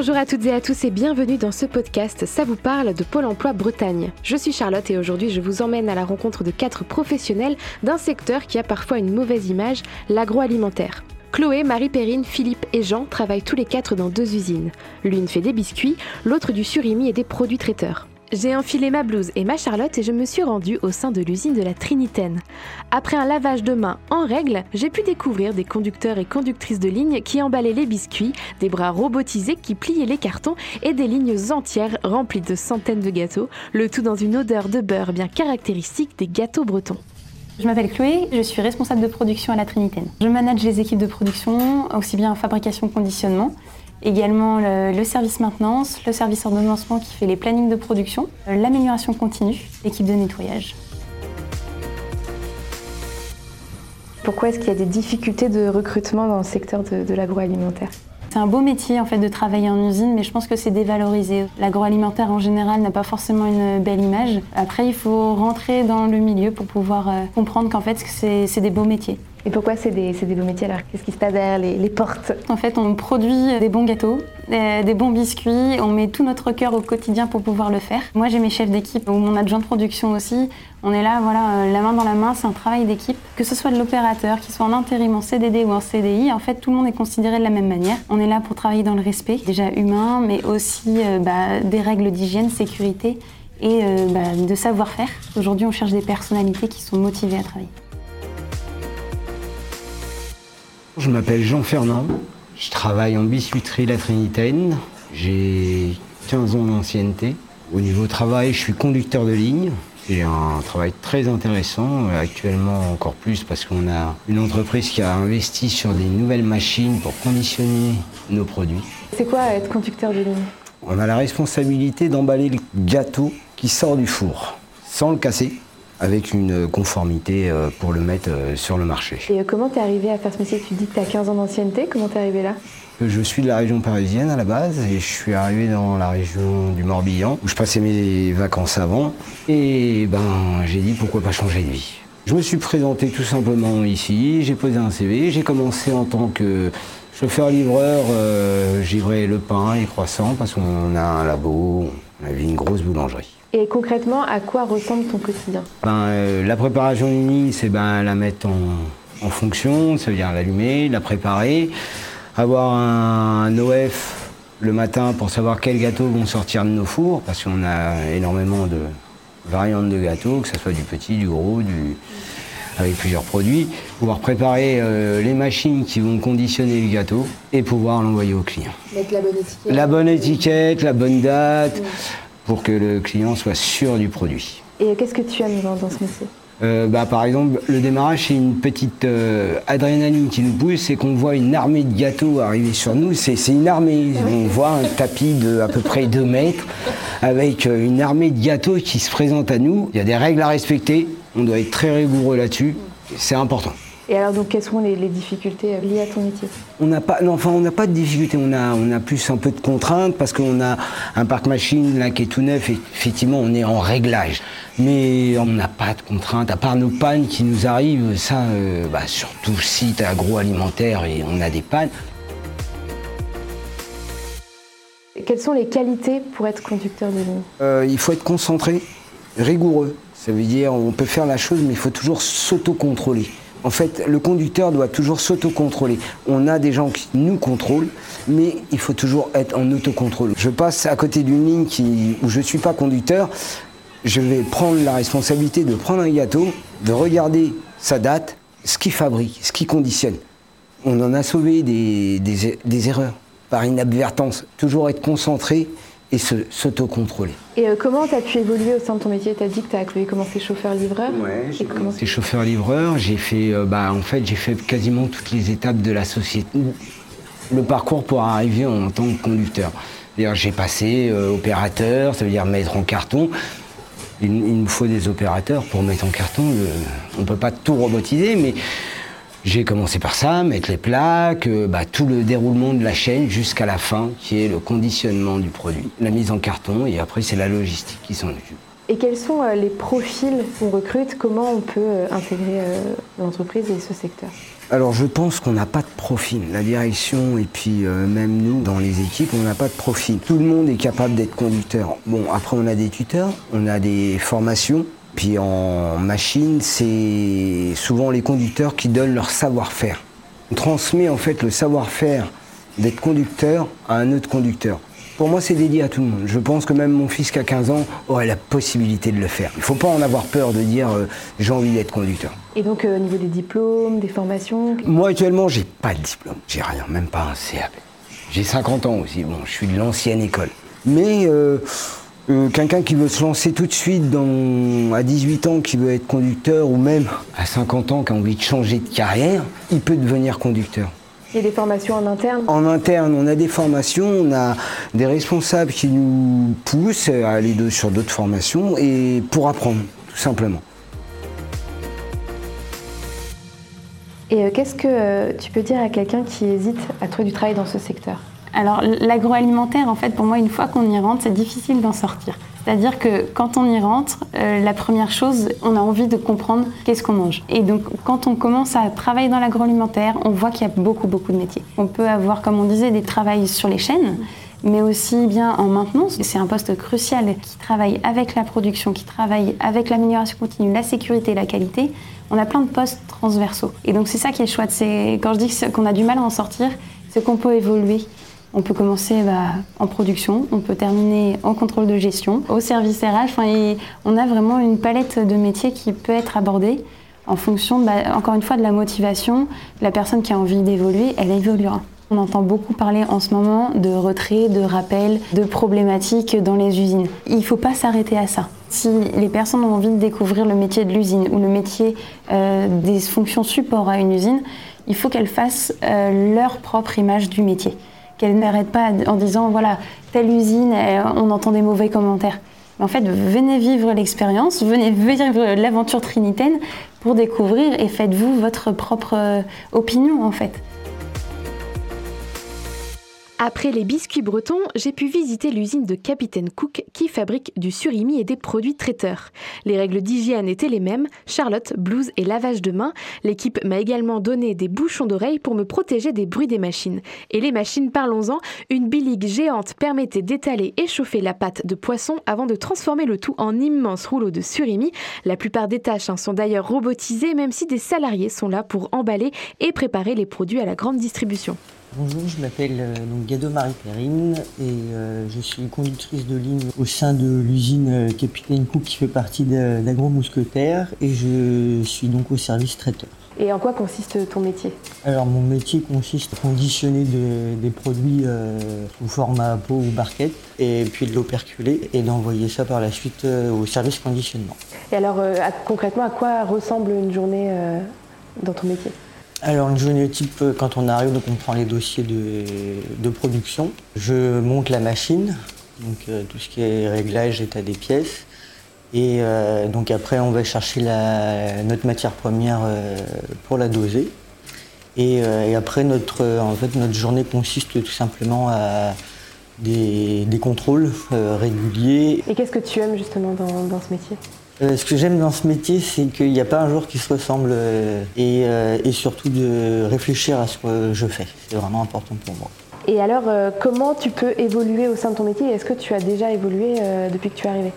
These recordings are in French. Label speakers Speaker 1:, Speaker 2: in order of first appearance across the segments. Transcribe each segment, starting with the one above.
Speaker 1: Bonjour à toutes et à tous et bienvenue dans ce podcast Ça vous parle de Pôle Emploi Bretagne. Je suis Charlotte et aujourd'hui je vous emmène à la rencontre de quatre professionnels d'un secteur qui a parfois une mauvaise image, l'agroalimentaire. Chloé, Marie-Perrine, Philippe et Jean travaillent tous les quatre dans deux usines. L'une fait des biscuits, l'autre du surimi et des produits traiteurs. J'ai enfilé ma blouse et ma charlotte et je me suis rendue au sein de l'usine de la Trinitaine. Après un lavage de main en règle, j'ai pu découvrir des conducteurs et conductrices de lignes qui emballaient les biscuits, des bras robotisés qui pliaient les cartons et des lignes entières remplies de centaines de gâteaux, le tout dans une odeur de beurre bien caractéristique des gâteaux bretons.
Speaker 2: Je m'appelle Chloé, je suis responsable de production à la Trinitaine. Je manage les équipes de production, aussi bien fabrication conditionnement. Également le, service maintenance, le service ordonnancement qui fait les plannings de production, euh, l'amélioration continue, l'équipe de nettoyage.
Speaker 1: Pourquoi est-ce qu'il y a des difficultés de recrutement dans le secteur de, l'agroalimentaire?
Speaker 2: C'est un beau métier en fait de travailler en usine, mais je pense que c'est dévalorisé. L'agroalimentaire en général n'a pas forcément une belle image. Après, il faut rentrer dans le milieu pour pouvoir euh, comprendre qu'en fait, c'est des beaux métiers.
Speaker 1: Et pourquoi c'est des, beaux métiers alors Qu'est-ce qui se passe derrière les, portes?
Speaker 2: En fait, on produit des bons gâteaux, des, bons biscuits, on met tout notre cœur au quotidien pour pouvoir le faire. Moi, j'ai mes chefs d'équipe ou mon adjoint de production aussi. On est là, voilà, euh, la main dans la main, c'est un travail d'équipe. Que ce soit de l'opérateur, qu'il soit en intérim, en CDD ou en CDI, en fait, tout le monde est considéré de la même manière. On est là pour travailler dans le respect, déjà humain, mais aussi euh, bah, des règles d'hygiène, sécurité et euh, bah, de savoir-faire. Aujourd'hui, on cherche des personnalités qui sont motivées à travailler.
Speaker 3: Je m'appelle Jean Fernand, je travaille en biscuiterie La Trinitaine, j'ai 15 ans d'ancienneté. Au niveau travail, je suis conducteur de ligne. C'est un travail très intéressant, actuellement encore plus parce qu'on a une entreprise qui a investi sur des nouvelles machines pour conditionner nos produits.
Speaker 1: C'est quoi être conducteur de ligne?
Speaker 3: On a la responsabilité d'emballer le gâteau qui sort du four sans le casser avec une conformité euh, pour le mettre euh, sur le marché.
Speaker 1: Et euh, comment t'es arrivé à faire ce métier? Tu dis que tu as 15 ans d'ancienneté, comment t'es arrivé là?
Speaker 3: Je suis de la région parisienne à la base et je suis arrivé dans la région du Morbihan où je passais mes vacances avant et ben j'ai dit pourquoi pas changer de vie. Je me suis présenté tout simplement ici, j'ai posé un CV, j'ai commencé en tant que chauffeur-livreur, euh, le pain et les croissants parce qu'on a un labo, on avait une grosse boulangerie.
Speaker 1: Et concrètement, à quoi ressemble ton quotidien
Speaker 3: ben, euh, La préparation ligne, c'est ben, la mettre en, fonction, ça veut dire l'allumer, la préparer, avoir un, OF le matin pour savoir quels gâteaux vont sortir de nos fours, parce qu'on a énormément de variantes de gâteaux, que ce soit du petit, du gros, du, avec plusieurs produits, pouvoir préparer euh, les machines qui vont conditionner le gâteau et pouvoir l'envoyer au client.
Speaker 1: Mettre la bonne étiquette.
Speaker 3: La bonne étiquette, la bonne date pour que le client soit sûr du produit.
Speaker 1: Et qu'est-ce que tu aimes dans, ce métier?
Speaker 3: Euh, bah, par exemple, le démarrage, c'est une petite euh, adrénaline qui nous pousse, c'est qu'on voit une armée de gâteaux arriver sur nous. C'est une armée. On voit un tapis de à peu près 2 mètres avec euh, une armée de gâteaux qui se présente à nous. Il y a des règles à respecter. On doit être très rigoureux là-dessus. C'est important.
Speaker 1: Et alors, donc, quelles sont les, difficultés euh, liées à ton métier?
Speaker 3: On n'a pas, enfin, on n'a pas de difficultés. On a, on a plus un peu de contraintes parce qu'on a un parc machine là qui est tout neuf. Et effectivement, on est en réglage, mais on n'a pas de contraintes à part nos pannes qui nous arrivent. Ça, euh, bah, surtout site agroalimentaire et on a des pannes.
Speaker 1: Quelles sont les qualités pour être conducteur de ligne?
Speaker 3: Euh, Il faut être concentré, rigoureux. Ça veut dire on peut faire la chose, mais il faut toujours s'autocontrôler. En fait, le conducteur doit toujours s'autocontrôler. On a des gens qui nous contrôlent, mais il faut toujours être en autocontrôle. Je passe à côté d'une ligne où je ne suis pas conducteur, je vais prendre la responsabilité de prendre un gâteau, de regarder sa date, ce qu'il fabrique, ce qu'il conditionne. On en a sauvé des erreurs par inadvertance. Toujours être concentré et s'autocontrôler.
Speaker 1: Et euh, comment tu as pu évoluer au sein de ton métier? Tu as dit que tu as commencé chauffeur-livreur
Speaker 3: Oui, j'ai commencé chauffeur-livreur. J'ai fait, euh, bah, en fait, j'ai fait quasiment toutes les étapes de la société, le parcours pour arriver en tant que conducteur. J'ai passé euh, opérateur, ça veut dire mettre en carton. Il, il, nous faut des opérateurs pour mettre en carton. on ne peut pas tout robotiser, mais j'ai commencé par ça, mettre les plaques, euh, bah, tout le déroulement de la chaîne jusqu'à la fin, qui est le conditionnement du produit, la mise en carton, et après c'est la logistique qui s'en occupe.
Speaker 1: Et quels sont euh, les profils qu'on recrute? Comment on peut euh, intégrer l'entreprise et ce secteur?
Speaker 3: Alors je pense qu'on n'a pas de profil. La direction et puis même nous dans les équipes, on n'a pas de profil. Tout le monde est capable d'être conducteur. Bon, après on a des tuteurs, on a des formations. Puis en machine, c'est souvent les conducteurs qui donnent leur savoir-faire. On transmet en fait le savoir-faire d'être conducteur à un autre conducteur. Pour moi, c'est dédié à tout le monde. Je pense que même mon fils qui a 15 ans aurait la possibilité de le faire. Il ne faut pas en avoir peur de dire euh, j'ai envie d'être conducteur.
Speaker 1: Et donc euh, au niveau des diplômes, des formations
Speaker 3: Moi actuellement, j'ai pas de diplôme. J'ai rien, même pas un CAP. J'ai 50 ans aussi. Bon, je suis de l'ancienne école. Mais euh, quelqu'un qui veut se lancer tout de suite dans, à 18 ans, qui veut être conducteur, ou même à 50 ans, qui a envie de changer de carrière, il peut devenir conducteur.
Speaker 1: Et des formations en interne?
Speaker 3: En interne, on a des formations, on a des responsables qui nous poussent à aller sur d'autres formations et pour apprendre, tout simplement.
Speaker 1: Et euh, qu'est-ce que euh, tu peux dire à quelqu'un qui hésite à trouver du travail dans ce secteur?
Speaker 2: Alors l'agroalimentaire, en fait, pour moi, une fois qu'on y rentre, c'est difficile d'en sortir. C'est-à-dire que quand on y rentre, euh, la première chose, on a envie de comprendre qu'est-ce qu'on mange. Et donc quand on commence à travailler dans l'agroalimentaire, on voit qu'il y a beaucoup, beaucoup de métiers. On peut avoir, comme on disait, des travails sur les chaînes, mais aussi bien en maintenance. C'est un poste crucial qui travaille avec la production, qui travaille avec l'amélioration continue, la sécurité, la qualité. On a plein de postes transversaux. Et donc c'est ça qui est chouette. C'est quand je dis qu'on a du mal à en sortir, c'est qu'on peut évoluer on peut commencer bah, en production, on peut terminer en contrôle de gestion, au service RH. Enfin, on a vraiment une palette de métiers qui peut être abordée en fonction, bah, encore une fois, de la motivation. La personne qui a envie d'évoluer, elle évoluera. On entend beaucoup parler en ce moment de retrait, de rappel, de problématiques dans les usines. Il ne faut pas s'arrêter à ça. Si les personnes ont envie de découvrir le métier de l'usine ou le métier euh, des fonctions support à une usine, il faut qu'elles fassent euh, leur propre image du métier qu'elle n'arrête pas en disant voilà, telle usine, on entend des mauvais commentaires. En fait, venez vivre l'expérience, venez vivre l'aventure trinitaine pour découvrir et faites-vous votre propre euh, opinion en fait.
Speaker 1: Après les biscuits bretons, j'ai pu visiter l'usine de Capitaine Cook qui fabrique du surimi et des produits traiteurs. Les règles d'hygiène étaient les mêmes, Charlotte, blouse et lavage de main. L'équipe m'a également donné des bouchons d'oreilles pour me protéger des bruits des machines. Et les machines, parlons-en, une biligue géante permettait d'étaler et chauffer la pâte de poisson avant de transformer le tout en immense rouleau de surimi. La plupart des tâches hein, sont d'ailleurs robotisées, même si des salariés sont là pour emballer et préparer les produits à la grande distribution.
Speaker 4: Bonjour, je m'appelle euh, donc Gado Marie Perrine et euh, je suis conductrice de ligne au sein de l'usine euh, Capitaine Cook qui fait partie d'Agro Mousquetaire et je suis donc au service traiteur.
Speaker 1: Et en quoi consiste ton métier?
Speaker 4: Alors mon métier consiste à conditionner des produits sous format pot ou barquette et puis de l'operculer et d'envoyer ça par la suite au service conditionnement.
Speaker 1: Et alors concrètement à quoi ressemble une journée dans ton métier?
Speaker 4: Alors une journée type, euh, quand on arrive, donc on prend les dossiers de, production. Je monte la machine, donc euh, tout ce qui est réglage, état des pièces. Et euh, donc après, on va chercher notre matière première pour la doser. Et, après, notre, en fait, notre journée consiste tout simplement à des, contrôles réguliers.
Speaker 1: Et qu'est-ce que tu aimes justement dans ce métier?
Speaker 4: Euh, ce que j'aime dans ce métier, c'est qu'il n'y a pas un jour qui se ressemble euh, euh, et, surtout de réfléchir à ce que je fais. C'est vraiment important pour moi.
Speaker 1: Et alors, comment tu peux évoluer au sein de ton métier? Est-ce que tu as déjà évolué depuis que tu es arrivé?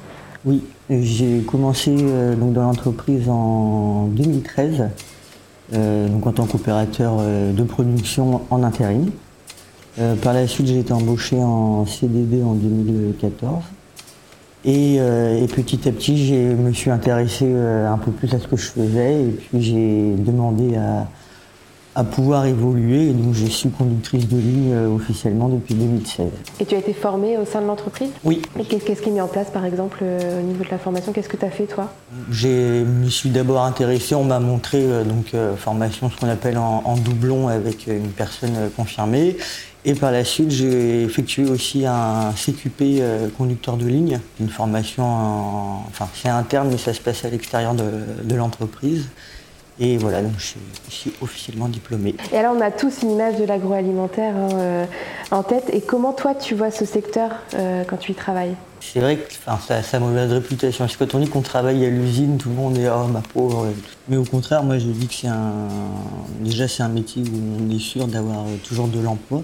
Speaker 4: Oui, j'ai commencé donc dans l'entreprise en 2013, donc en tant qu'opérateur de production en intérim. Par la suite, j'ai été embauché en CDD en 2014. Euh, et, petit à petit, je me suis intéressé euh, un peu plus à ce que je faisais et puis j'ai demandé à, pouvoir évoluer. Et donc, je suis conductrice de ligne euh, officiellement depuis 2016.
Speaker 1: Et tu as été formée au sein de l'entreprise?
Speaker 4: Oui.
Speaker 1: Et qu'est-ce qui est mis en place, par exemple, au niveau de la formation? Qu'est-ce que tu as fait, toi?
Speaker 4: Je me suis d'abord intéressé, on m'a montré donc formation, ce qu'on appelle en, doublon avec une personne confirmée. Et par la suite, j'ai effectué aussi un CQP euh, conducteur de ligne, une formation, enfin c'est interne, mais ça se passe à l'extérieur de, l'entreprise. Et voilà, donc je suis, officiellement diplômé.
Speaker 1: Et alors, on a tous une image de l'agroalimentaire hein, euh, en tête. Et comment toi, tu vois ce secteur euh, quand tu y travailles?
Speaker 4: C'est vrai que ça a sa mauvaise réputation. Parce que quand on dit qu'on travaille à l'usine, tout le monde est oh ma pauvre. Mais au contraire, moi je dis que c'est un. Déjà, c'est un métier où on est sûr d'avoir toujours de l'emploi.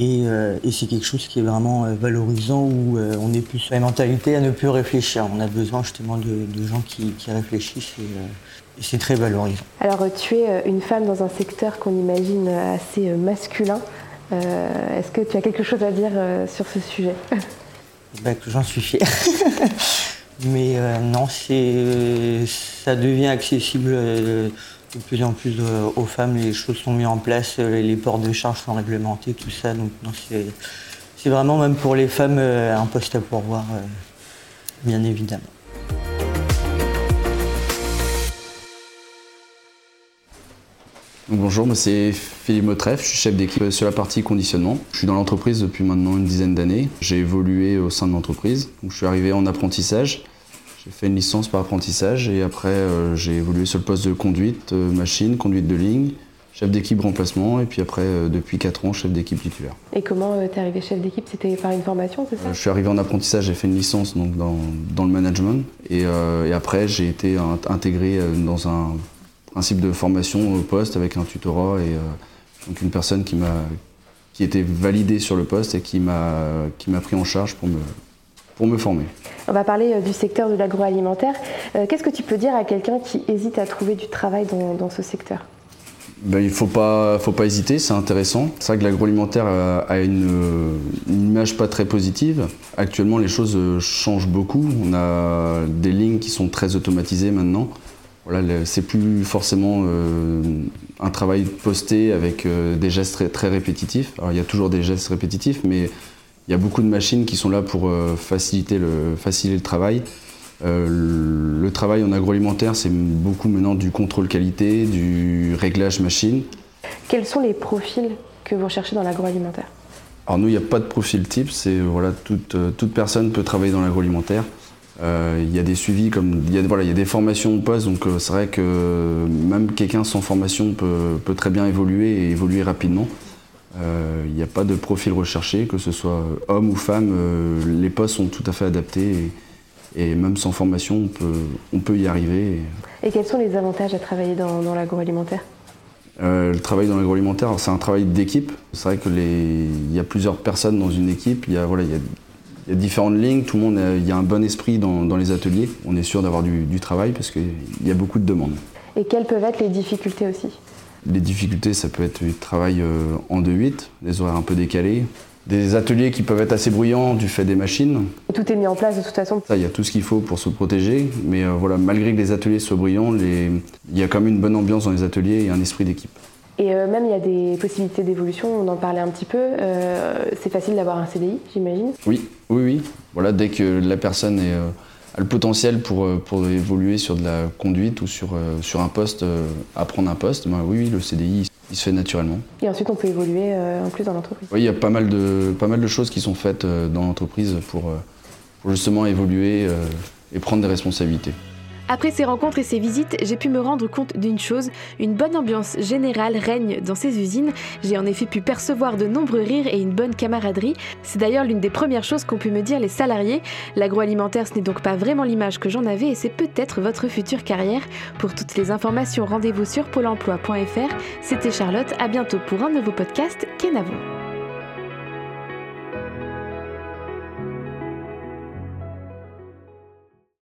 Speaker 4: Euh, et, c'est quelque chose qui est vraiment euh, valorisant où euh, on est plus sur la mentalité à ne plus réfléchir. On a besoin justement de, gens qui, réfléchissent et, c'est très valorisant.
Speaker 1: Alors tu es une femme dans un secteur qu'on imagine assez masculin. Est-ce que tu as quelque chose à dire sur ce sujet?
Speaker 4: Ben, J'en suis fier. Mais non, ça devient accessible de plus en plus euh, aux femmes, les choses sont mises en place, euh, les ports de charge sont réglementés, tout ça. Donc c'est vraiment même pour les femmes euh, un poste à pourvoir, bien évidemment.
Speaker 5: Bonjour, moi c'est Philippe Motreff, je suis chef d'équipe sur la partie conditionnement. Je suis dans l'entreprise depuis maintenant une dizaine d'années. J'ai évolué au sein de l'entreprise. Je suis arrivé en apprentissage. J'ai fait une licence par apprentissage et après euh, j'ai évolué sur le poste de conduite euh, machine, conduite de ligne, chef d'équipe remplacement et puis après euh, depuis 4 ans chef d'équipe titulaire.
Speaker 1: Et comment t'es arrivé chef d'équipe? C'était par une formation, c'est ça?
Speaker 5: Je suis arrivé en apprentissage, j'ai fait une licence donc, dans, dans le management et, et après j'ai été intégré dans un principe de formation au poste avec un tutorat et donc une personne qui m'a qui était validée sur le poste et qui m'a qui m'a pris en charge pour me pour me former.
Speaker 1: On va parler euh, du secteur de l'agroalimentaire. Euh, qu'est-ce que tu peux dire à quelqu'un qui hésite à trouver du travail dans, ce secteur?
Speaker 5: Ben, il ne faut pas, faut pas hésiter, c'est intéressant. C'est vrai que l'agroalimentaire a, une, image pas très positive. Actuellement, les choses euh, changent beaucoup. On a des lignes qui sont très automatisées maintenant. Voilà, c'est plus forcément un travail posté avec des gestes très, très, répétitifs. Alors, il y a toujours des gestes répétitifs, mais il y a beaucoup de machines qui sont là pour euh, faciliter le, faciliter le travail. Euh, le travail en agroalimentaire, c'est beaucoup maintenant du contrôle qualité, du réglage machine.
Speaker 1: Quels sont les profils que vous recherchez dans l'agroalimentaire?
Speaker 5: Alors nous, il n'y a pas de profil type, c'est voilà, toute, euh, toute, personne peut travailler dans l'agroalimentaire. Il y a des suivis, comme il y a, voilà, il y a des formations au poste, donc c'est vrai que même quelqu'un sans formation peut, peut, très bien évoluer et évoluer rapidement. Il euh, n'y a pas de profil recherché, que ce soit homme ou femme, euh, les postes sont tout à fait adaptés et, même sans formation, on peut, on peut y arriver.
Speaker 1: Et, quels sont les avantages à travailler dans, l'agroalimentaire?
Speaker 5: Euh, le travail dans l'agroalimentaire, c'est un travail d'équipe. C'est vrai qu'il y a plusieurs personnes dans une équipe. Il y a, voilà, il y a, différentes lignes. Tout le monde, il y a un bon esprit dans, les ateliers. On est sûr d'avoir du, du travail parce qu'il y a beaucoup de demandes.
Speaker 1: Et quelles peuvent être les difficultés aussi?
Speaker 5: Les difficultés, ça peut être du travail euh, en 2-8, des horaires un peu décalés, des ateliers qui peuvent être assez bruyants du fait des machines.
Speaker 1: tout est mis en place de toute façon?
Speaker 5: Il y a tout ce qu'il faut pour se protéger, mais euh, voilà, malgré que les ateliers soient bruyants, il y a quand même une bonne ambiance dans les ateliers et un esprit d'équipe.
Speaker 1: Et euh, même il y a des possibilités d'évolution, on en parlait un petit peu. c'est facile d'avoir un CDI, j'imagine
Speaker 5: Oui, oui, oui. Voilà, dès que la personne est le potentiel pour, euh, pour évoluer sur de la conduite ou sur, euh, sur un poste, euh, apprendre un poste, ben oui, le CDI, il se fait naturellement.
Speaker 1: Et ensuite, on peut évoluer en plus dans l'entreprise
Speaker 5: Oui, il y a pas mal de, pas mal de choses qui sont faites dans l'entreprise pour, pour justement évoluer et prendre des responsabilités.
Speaker 1: Après ces rencontres et ces visites, j'ai pu me rendre compte d'une chose, une bonne ambiance générale règne dans ces usines. J'ai en effet pu percevoir de nombreux rires et une bonne camaraderie. C'est d'ailleurs l'une des premières choses qu'ont pu me dire les salariés. L'agroalimentaire, ce n'est donc pas vraiment l'image que j'en avais et c'est peut-être votre future carrière. Pour toutes les informations, rendez-vous sur pôle emploi.fr. C'était Charlotte, à bientôt pour un nouveau podcast Kenavo.